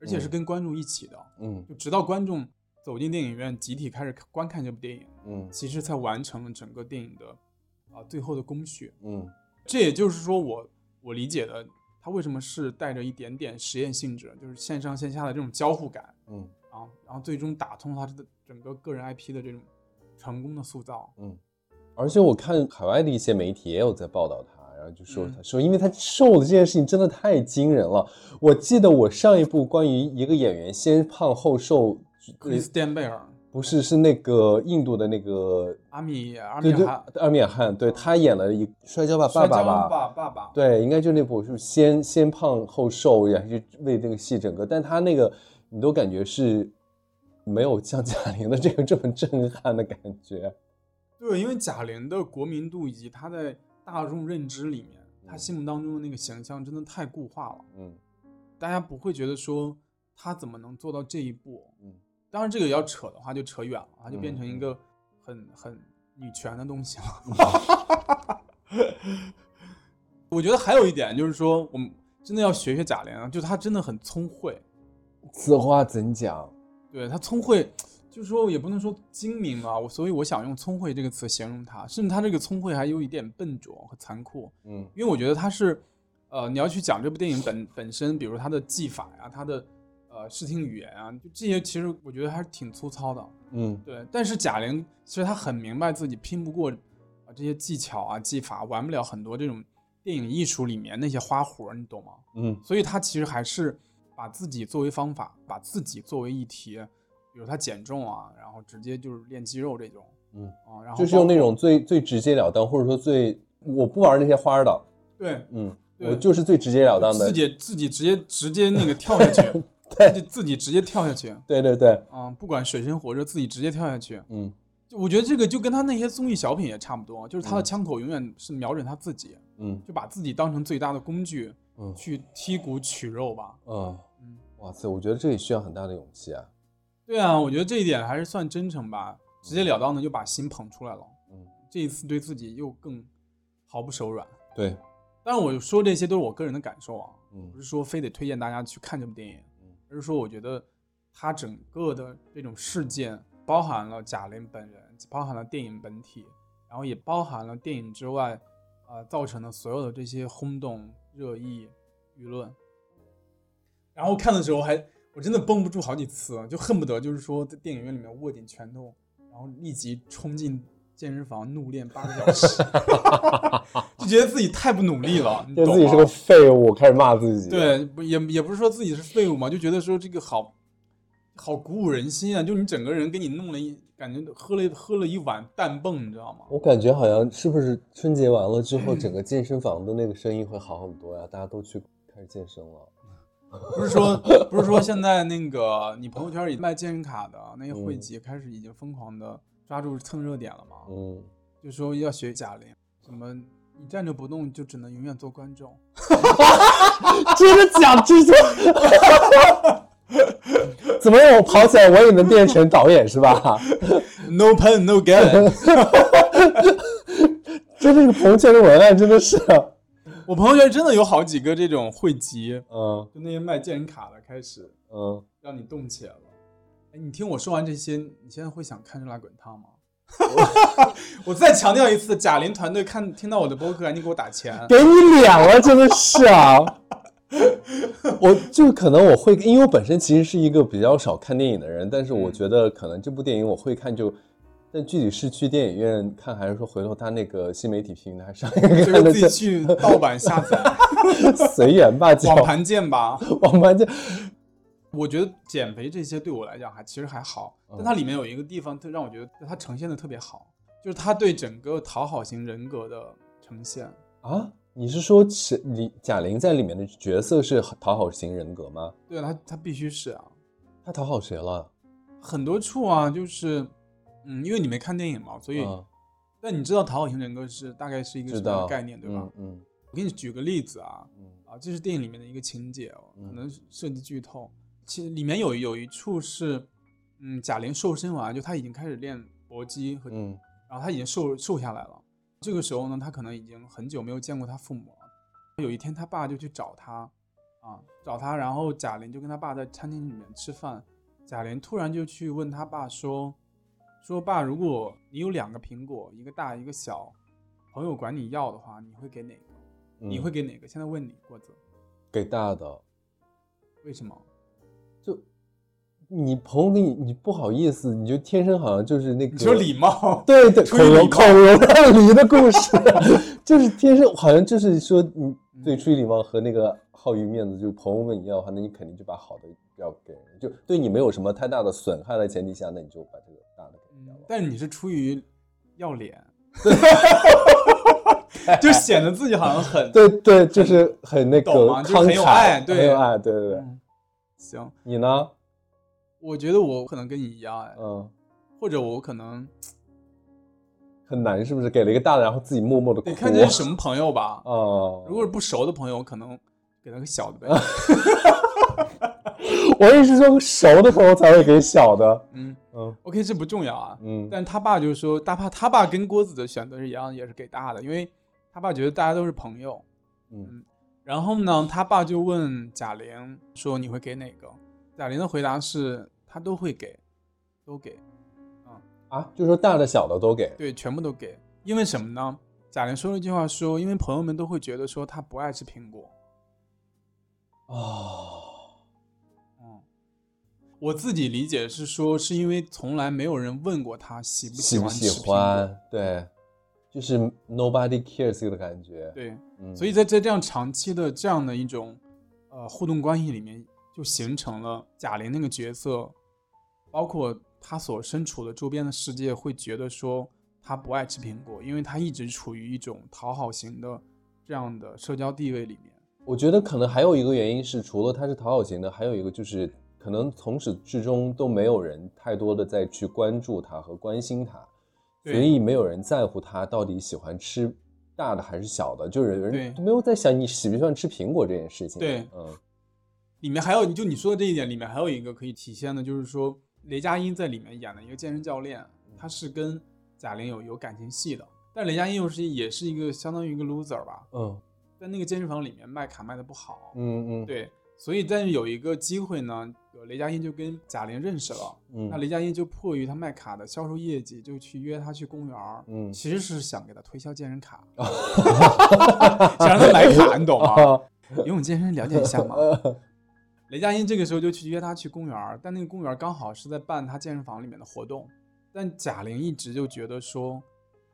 而且是嗯跟观众一起的。嗯就直到观众走进电影院，集体开始观看这部电影，嗯其实才完成了整个电影的啊、最后的工序。嗯这也就是说我，我理解的，它为什么是带着一点点实验性质，就是线上线下的这种交互感嗯啊，然后最终打通它的整个个人 IP 的这种成功的塑造。嗯。而且我看海外的一些媒体也有在报道他，然后就说嗯他说，因为他瘦的这件事情真的太惊人了。我记得我上一部关于一个演员先胖后瘦，克里斯汀贝尔、不是是那个印度的那个阿米、阿米对对哈、阿米尔汗，对他演了一《摔跤吧爸爸》吧，爸爸爸，对，应该就那部是先先胖后瘦，然后就为那个戏整个，但他那个你都感觉是没有像贾玲的这个这么震撼的感觉。对，因为贾玲的国民度以及她在大众认知里面，她心目当中的那个形象真的太固化了，嗯大家不会觉得说她怎么能做到这一步。嗯当然，这个要扯的话就扯远了，它就变成一嗯个很很女权的东西了。(laughs) 我觉得还有一点就是说，我们真的要学学贾玲啊，就她真的很聪慧，此话怎讲？对她聪慧，就是说也不能说精明啊，我所以我想用聪慧这个词形容她，甚至她这个聪慧还有一点笨拙和残酷，嗯因为我觉得她是，呃，你要去讲这部电影本本身，比如它的技法呀、它的呃视听语言啊，就这些其实我觉得还是挺粗糙的。嗯对，但是贾玲其实她很明白自己拼不过啊这些技巧啊技法，玩不了很多这种电影艺术里面那些花活儿，你懂吗？嗯所以她其实还是把自己作为方法，把自己作为议题，比如她减重啊，然后直接就是练肌肉这种嗯，啊，然后就是用那种最最直截了当，或者说最我不玩那些花儿的，对嗯，对我就是最直截了当的自。己自己直接直接那个跳下去，(laughs) (laughs) 对就自己直接跳下去对对对，嗯，不管水深火热，自己直接跳下去。嗯就我觉得这个就跟他那些综艺小品也差不多，就是他的嗯枪口永远是瞄准他自己，嗯就把自己当成最大的工具嗯去剔骨取肉吧。嗯，嗯，哇塞，我觉得这也需要很大的勇气啊。对啊，我觉得这一点还是算真诚吧，直截了当的就把心捧出来了。嗯，这一次对自己又更毫不手软。对，但是，我说这些都是我个人的感受啊，嗯不是说非得推荐大家去看这部电影就，是说我觉得它整个的这种事件包含了贾玲本人，包含了电影本体，然后也包含了电影之外，呃，造成的所有的这些轰动、热议、舆论。然后看的时候还我真的绷不住好几次，就恨不得就是说在电影院里面握紧拳头，然后立即冲进健身房怒练八个小时，(laughs) 就觉得自己太不努力了，你？觉得自己是个废物，开始骂自己。，对，也也不是说自己是废物嘛，就觉得说这个好好鼓舞人心啊！就你整个人给你弄了一，感觉喝了喝了一碗蛋泵，你知道吗？我感觉好像是不是春节完了之后，(clears throat) 整个健身房的那个生意会好很多呀？大家都去开始健身了。不是说不是说现在那个你朋友圈里卖健身卡的那些会嗯籍开始已经疯狂的抓住蹭热点了嘛？嗯，就说要学贾玲，什么你站着不动就只能永远做观众。真的讲这种，怎么让？我跑起来我也能变成导演是吧？(laughs) No pen, no gun。就这个朋友圈的文案真的是，我朋友圈真的有好几个这种汇集，嗯就那些卖健身卡的开始嗯，让你动起来了。哎，你听我说完这些，你现在会想看《热辣滚烫》吗？(laughs) (laughs) 我再强调一次，贾玲团队看听到我的播客，赶紧给我打钱。给你脸了，真的是啊。(laughs) 我就可能我会，因为我本身其实是一个比较少看电影的人，但是我嗯觉得可能这部电影我会看就，但具体是去电影院看，还是说回头他那个新媒体平台上就看的，是自己去盗版下载，随缘吧，网盘见吧。网盘就我觉得减肥这些对我来讲还其实还好，但它里面有一个地方特让我觉得它呈现的特别好，就是它对整个讨好型人格的呈现。啊。你是说是李贾玲在里面的角色是讨好型人格吗？对她她必须是啊，她讨好谁了？很多处啊，就是嗯，因为你没看电影嘛，所以、嗯但你知道讨好型人格是大概是一个什么样的概念，对吧？嗯我给你举个例子啊，嗯啊，这是电影里面的一个情节哦，嗯可能涉及剧透。其实里面有有一处是，嗯，贾玲瘦身完，就她已经开始练搏击和嗯然后她已经瘦瘦下来了。这个时候呢，她可能已经很久没有见过她父母了。有一天，她爸就去找她，啊，找她，然后贾玲就跟他爸在餐厅里面吃饭。贾玲突然就去问他爸说：“说爸，如果你有两个苹果，一个大一个小，朋友管你要的话，你会给哪个？嗯，你会给哪个？现在问你，郭子，给大的。为什么？就你朋友给你，你不好意思，你就天生好像就是那个，你说礼貌？(laughs) 对对，出于礼貌口口容让梨的故事，(laughs) 就是天生好像就是说你对嗯出于礼貌和那个好于面子，就是朋友问你要的话，那你肯定就把好的要给人，就对你没有什么太大的损害的前提下，那你就把这个大的给人家了。但是你是出于要脸，(laughs) 就显得自己好像很对对，就是很那个慷很有爱很有爱，对对对。嗯行。你呢？我觉得我可能跟你一样哎，嗯，或者我可能 (tsk) 很难是不是？给了一个大的，然后自己默默的哭。得看这是什么朋友吧。啊，如果是不熟的朋友，可能给他个小的呗。(laughs) 我也是说熟的朋友才会给小的。嗯嗯，OK，这不重要啊。嗯但他爸就是说，大爸他爸跟郭子的选择是一样的，也是给大的，因为他爸觉得大家都是朋友。嗯然后呢，他爸就问贾玲说：“你会给哪个？”贾玲的回答是：“他都会给，都给，啊，就说大的小的都给。对，全部都给。因为什么呢？”贾玲说了一句话说：“因为朋友们都会觉得说他不爱吃苹果。哦，”嗯，我自己理解是说，是因为从来没有人问过他喜不喜不喜欢吃苹果。欢？对，就是 nobody cares 的感觉。，对，嗯，所以在在这样长期的这样的一种呃互动关系里面，就形成了贾玲那个角色，包括他所身处的周边的世界，会觉得说他不爱吃苹果，因为他一直处于一种讨好型的这样的社交地位里面。我觉得可能还有一个原因是，除了他是讨好型的，还有一个就是可能从始至终都没有人太多的再去关注他和关心他，所以没有人在乎他到底喜欢吃大的还是小的，就是人没有在想你喜不喜欢吃苹果这件事情。对嗯里面还有，就你说的这一点，里面还有一个可以体现的，就是说雷佳音在里面演的一个健身教练，他是跟贾玲有有感情戏的，但雷佳音又是也是一个相当于一个 loser 吧，嗯。在那个健身房里面卖卡卖的不好，嗯嗯，对，所以但是有一个机会呢，呃雷佳音就跟贾玲认识了，嗯。那雷佳音就迫于他卖卡的销售业绩，就去约他去公园儿，嗯。其实是想给他推销健身卡，(laughs) 想让他买卡，你懂吗？啊 (laughs) 游泳健身了解一下嘛。(laughs) 雷佳音这个时候就去约他去公园儿，但那个公园儿刚好是在办他健身房里面的活动，但贾玲一直就觉得说，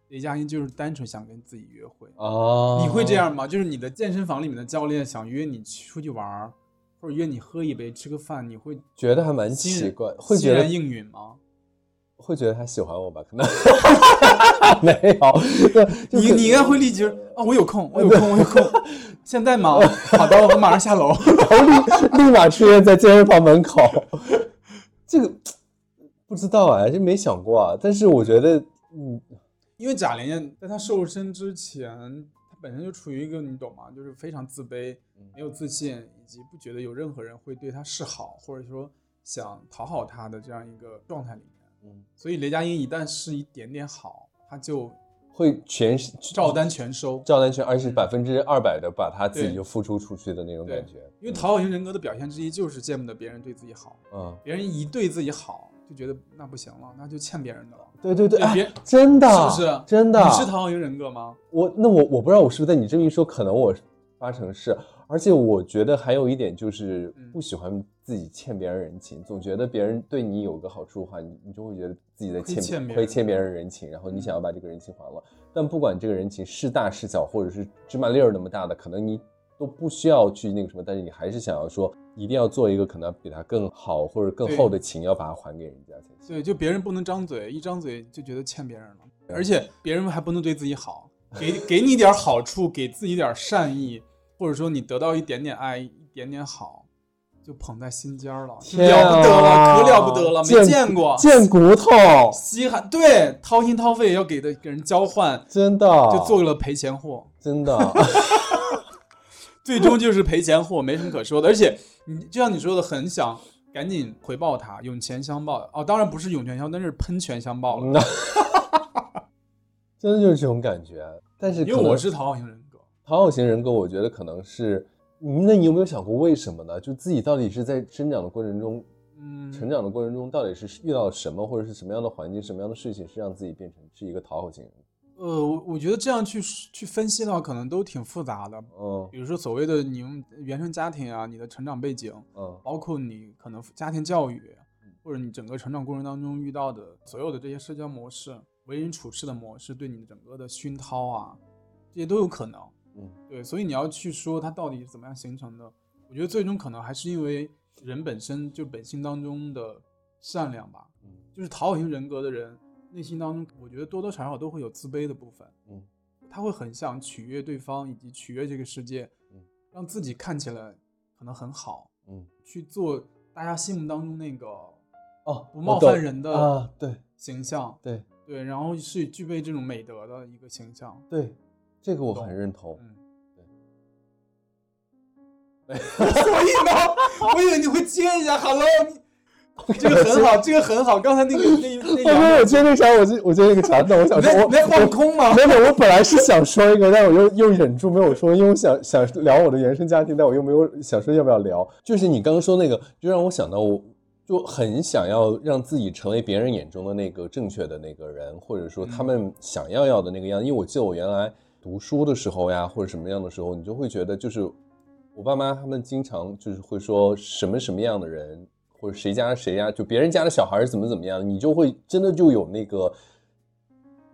雷佳音就是单纯想跟自己约会。哦，你会这？样吗？就是你的健身房里面的教练想约你出去玩儿，或者约你喝一杯、吃个饭，你会觉得还蛮奇怪，会觉得欣然应允吗？会觉得他喜欢我吧？可能 (laughs) 没有，就你你应该会立即说啊，我有空，我有空，我有空，(laughs) 现在吗？好的，我马上下楼。(laughs) 然后立立马出现在健身房门口。这个不知道哎，这没想过啊。但是我觉得，嗯，因为贾玲在她瘦身之前，她本身就处于一个你懂吗？就是非常自卑、没有自信，以及不觉得有任何人会对她示好，或者说想讨好她的这样一个状态里面。嗯，所以雷佳音一旦是一点点好，他就会全照单全收，照单全，而且百分之二百的把他自己就付出出去的那种感觉。因为讨好型人格的表现之一就是见不得别人对自己好，嗯，别人一对自己好，就觉得那不行了，那就欠别人的了。对对对，别真的，是不是真的？你是讨好型人格吗？我那我我不知道我是不是在你这么一说，可能我八成是，而且我觉得还有一点就是嗯不喜欢自己欠别人人情，总觉得别人对你有个好处的话，你你就会觉得自己在欠别人亏欠别人人情，然后你想要把这个人情还了。但不管这个人情是大是小，或者是芝麻粒儿那么大的，可能你都不需要去那个什么，但是你还是想要说，一定要做一个可能比他更好或者更厚的情，要把它还给人家才行。对，就别人不能张嘴，一张嘴就觉得欠别人了，而且别人还不能对自己好，给给你点好处，给自己点善意，或者说你得到一点点爱，一点点好，就捧在心尖儿了，天了不得了，啊可了不得了，没见见过，贱骨头，稀罕，对，掏心掏肺要给的给人交换，真的。就做了赔钱货，真的。(laughs) 最终就是赔钱货，没什么可说的。而且你就像你说的，很想赶紧回报他，涌泉相报。哦，当然不是涌泉相报，那是喷泉相报了。嗯 (laughs) 真的就是这种感觉。但是因为我是讨好型人格，讨好型人格，我觉得可能是，嗯那你有没有想过为什么呢？就自己到底是在生长的过程中，嗯，成长的过程中，到底是遇到了什么，或者是什么样的环境、什么样的事情，是让自己变成是一个讨好型人格？呃，我我觉得这样去去分析的话，可能都挺复杂的。嗯比如说所谓的你用原生家庭啊，你的成长背景，嗯包括你可能家庭教育，或者你整个成长过程当中遇到的所有的这些社交模式、为人处事的模式，对你整个的熏陶啊，这些都有可能。嗯对，所以你要去说它到底是怎么样形成的，我觉得最终可能还是因为人本身就本性当中的善良吧。嗯就是讨好型人格的人，内心当中我觉得多多少少都会有自卑的部分。嗯他会很想取悦对方，以及取悦这个世界，嗯让自己看起来可能很好，嗯，去做大家心目当中那个哦，不冒犯人的啊，对形象。对对，然后是具备这种美德的一个形象。对，这个我很认同。嗯，对 (laughs) 所以呢，我以为你会接一下，Hello，你 (laughs) 这个很好，这个很好。刚才那个那 (laughs) 那我说我接那个啥，我接我接那个啥，那我想说我你在空吗？没有，我本来是想说一个，但我又又忍住没有说，因为我想想聊我的原生家庭，但我又没有想说要不要聊。就是你刚刚说那个，就让我想到我。就很想要让自己成为别人眼中的那个正确的那个人，或者说他们想要要的那个样子。因为我记得我原来读书的时候呀，或者什么样的时候，你就会觉得，就是我爸妈他们经常就是会说什么什么样的人，或者谁家谁家，就别人家的小孩是怎么怎么样，你就会真的就有那个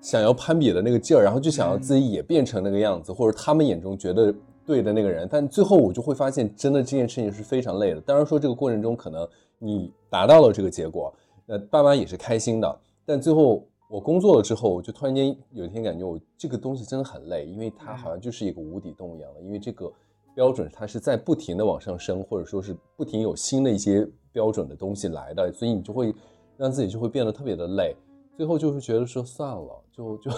想要攀比的那个劲儿，然后就想要自己也变成那个样子，或者他们眼中觉得对的那个人。但最后我就会发现，真的这件事情是非常累的。当然说这个过程中可能你达到了这个结果，呃，爸妈也是开心的。但最后我工作了之后，我就突然间有一天感觉我这个东西真的很累，因为它好像就是一个无底洞一样的，因为这个标准它是在不停的往上升，或者说是不停有新的一些标准的东西来的，所以你就会让自己就会变得特别的累。最后就是觉得说算了，就就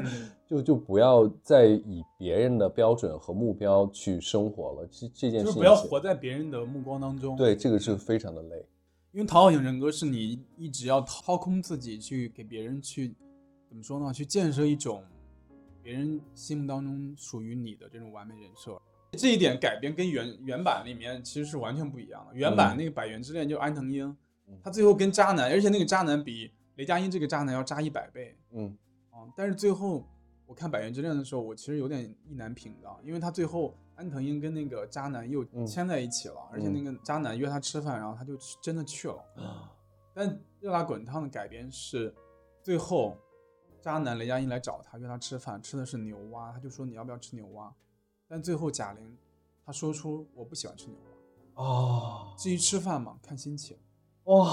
(laughs) 就就不要再以别人的标准和目标去生活了。这这件事情就是不要活在别人的目光当中。对这个是非常的累。因为讨好型人格是你一直要掏空自己去给别人去怎么说呢？去建设一种别人心目当中属于你的这种完美人设。这一点改编跟原原版里面其实是完全不一样的。原版那个《百元之恋》就安藤樱，他最后跟渣男，而且那个渣男比雷佳音这个渣男要渣一百倍嗯啊！但是最后我看《百元之恋》的时候，我其实有点意难平的，因为他最后安藤英跟那个渣男又嗯牵在一起了，而且那个渣男约她吃饭，然后她就去真的去了。但热辣滚烫的改编是，最后渣男雷佳音来找他约他吃饭，吃的是牛蛙，他就说你要不要吃牛蛙？但最后贾玲她说出我不喜欢吃牛蛙。哦至于吃饭嘛，看心情。哇，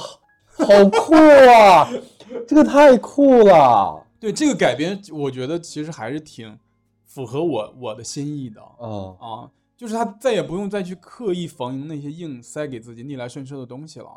好酷啊！(laughs) 这个太酷了。对这个改编，我觉得其实还是挺符合我我的心意的嗯啊，就是他再也不用再去刻意逢迎那些硬塞给自己逆来顺受的东西了，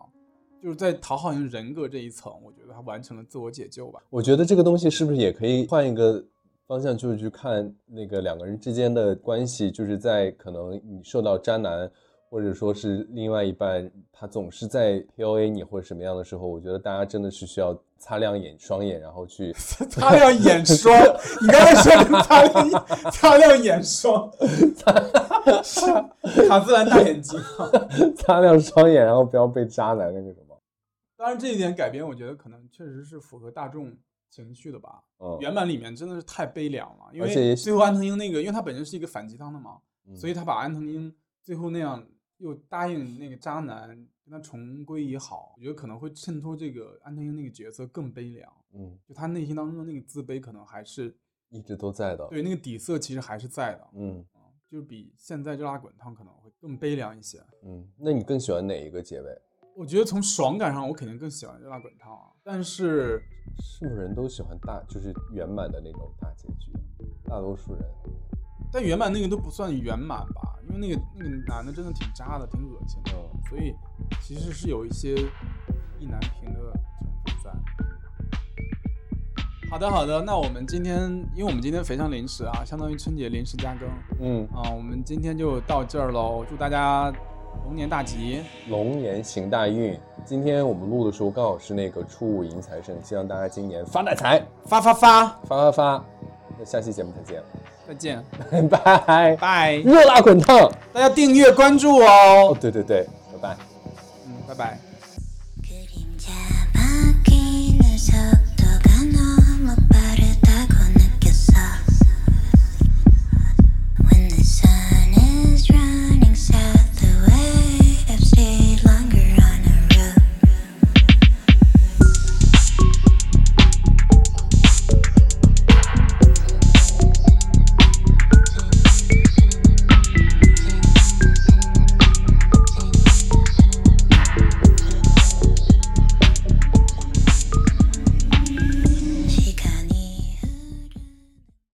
就是在讨好型人格这一层，我觉得他完成了自我解救吧。我觉得这个东西是不是也可以换一个方向，就是去看那个两个人之间的关系，就是在可能你受到渣男或者说是另外一半他总是在 PUA 你或者什么样的时候，我觉得大家真的是需要擦亮眼双眼，然后去 (laughs) 擦亮眼霜。你刚才说的擦亮擦亮眼霜，卡姿兰大眼睛，擦亮双眼，然后不要被渣男那个什么。当然，这一点改编，我觉得可能确实是符合大众情绪的吧。嗯，原版里面真的是太悲凉了，因为最后安藤英那个，因为他本身是一个反鸡汤的嘛，嗯所以他把安藤英最后那样又答应那个渣男跟他重归于好，我觉得可能会衬托这个安藤英那个角色更悲凉，嗯，就他内心当中的那个自卑可能还是一直都在的。对那个底色其实还是在的，嗯就是比现在热辣滚烫可能会更悲凉一些。嗯，那你更喜欢哪一个结尾？我觉得从爽感上，我肯定更喜欢热辣滚烫啊，但是是不是人都喜欢大，就是圆满的那种大结局？大多数人。但原版那个都不算圆满吧，因为那个那个男的真的挺渣的，挺恶心的，嗯所以其实是有一些意难平的成分在。好的，好的，那我们今天，因为我们今天非常临时啊，相当于春节临时加更嗯，啊，我们今天就到这儿喽，祝大家龙年大吉，龙年行大运。今天我们录的时候刚好是那个初五迎财神，希望大家今年发大财，发发发，发发发。那下期节目再见，再见。(laughs) 拜拜热辣滚烫。大家订阅关注哦。对对对。拜拜。嗯拜拜。